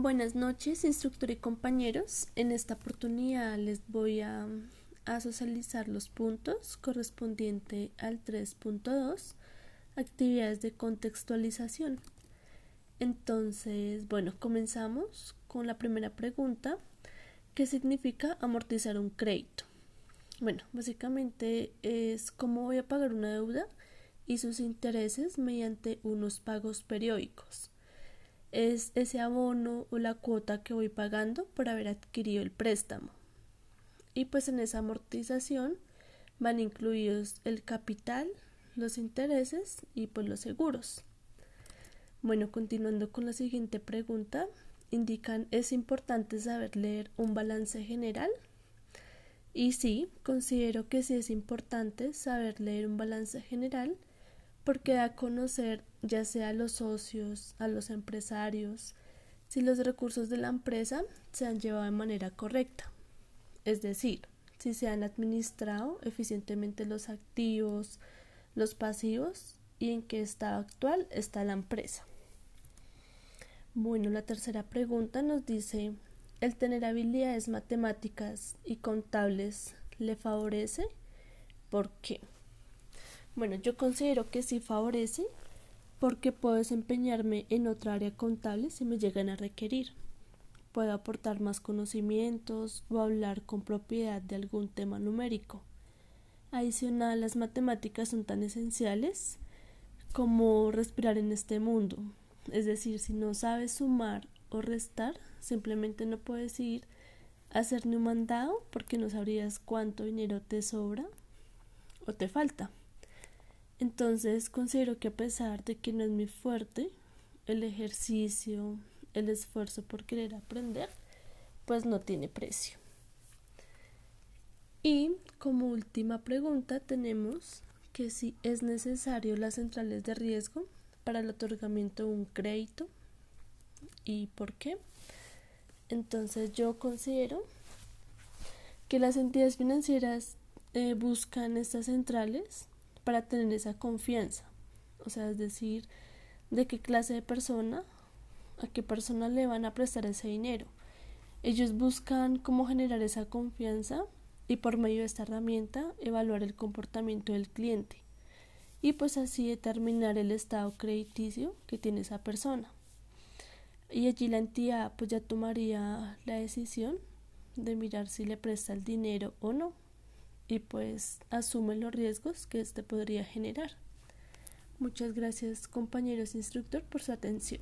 Buenas noches, instructor y compañeros. En esta oportunidad les voy a, socializar los puntos correspondiente al 3.2, actividades de contextualización. Entonces, bueno, comenzamos con la primera pregunta. ¿Qué significa amortizar un crédito? Bueno, básicamente es cómo voy a pagar una deuda y sus intereses mediante unos pagos periódicos es ese abono o la cuota que voy pagando por haber adquirido el préstamo. Y pues en esa amortización van incluidos el capital, los intereses y pues los seguros. Bueno, continuando con la siguiente pregunta, indican es importante saber leer un balance general. Y sí, considero que sí es importante saber leer un balance general porque da a conocer ya sea a los socios, a los empresarios, si los recursos de la empresa se han llevado de manera correcta, es decir, si se han administrado eficientemente los activos, los pasivos y en qué estado actual está la empresa. Bueno, la tercera pregunta nos dice, ¿el tener habilidades matemáticas y contables le favorece? ¿Por qué? Bueno, yo considero que sí favorece porque puedo desempeñarme en otra área contable si me llegan a requerir. Puedo aportar más conocimientos o hablar con propiedad de algún tema numérico. Adicional, las matemáticas son tan esenciales como respirar en este mundo. Es decir, si no sabes sumar o restar, simplemente no puedes ir a hacer ni un mandado porque no sabrías cuánto dinero te sobra o te falta. Entonces considero que a pesar de que no es muy fuerte, el ejercicio, el esfuerzo por querer aprender, pues no tiene precio. Y como última pregunta tenemos que si es necesario las centrales de riesgo para el otorgamiento de un crédito y por qué. Entonces yo considero que las entidades financieras eh, buscan estas centrales para tener esa confianza. O sea, es decir, de qué clase de persona, a qué persona le van a prestar ese dinero. Ellos buscan cómo generar esa confianza y por medio de esta herramienta evaluar el comportamiento del cliente y pues así determinar el estado crediticio que tiene esa persona. Y allí la entidad pues ya tomaría la decisión de mirar si le presta el dinero o no y pues asume los riesgos que este podría generar. Muchas gracias compañeros instructor por su atención.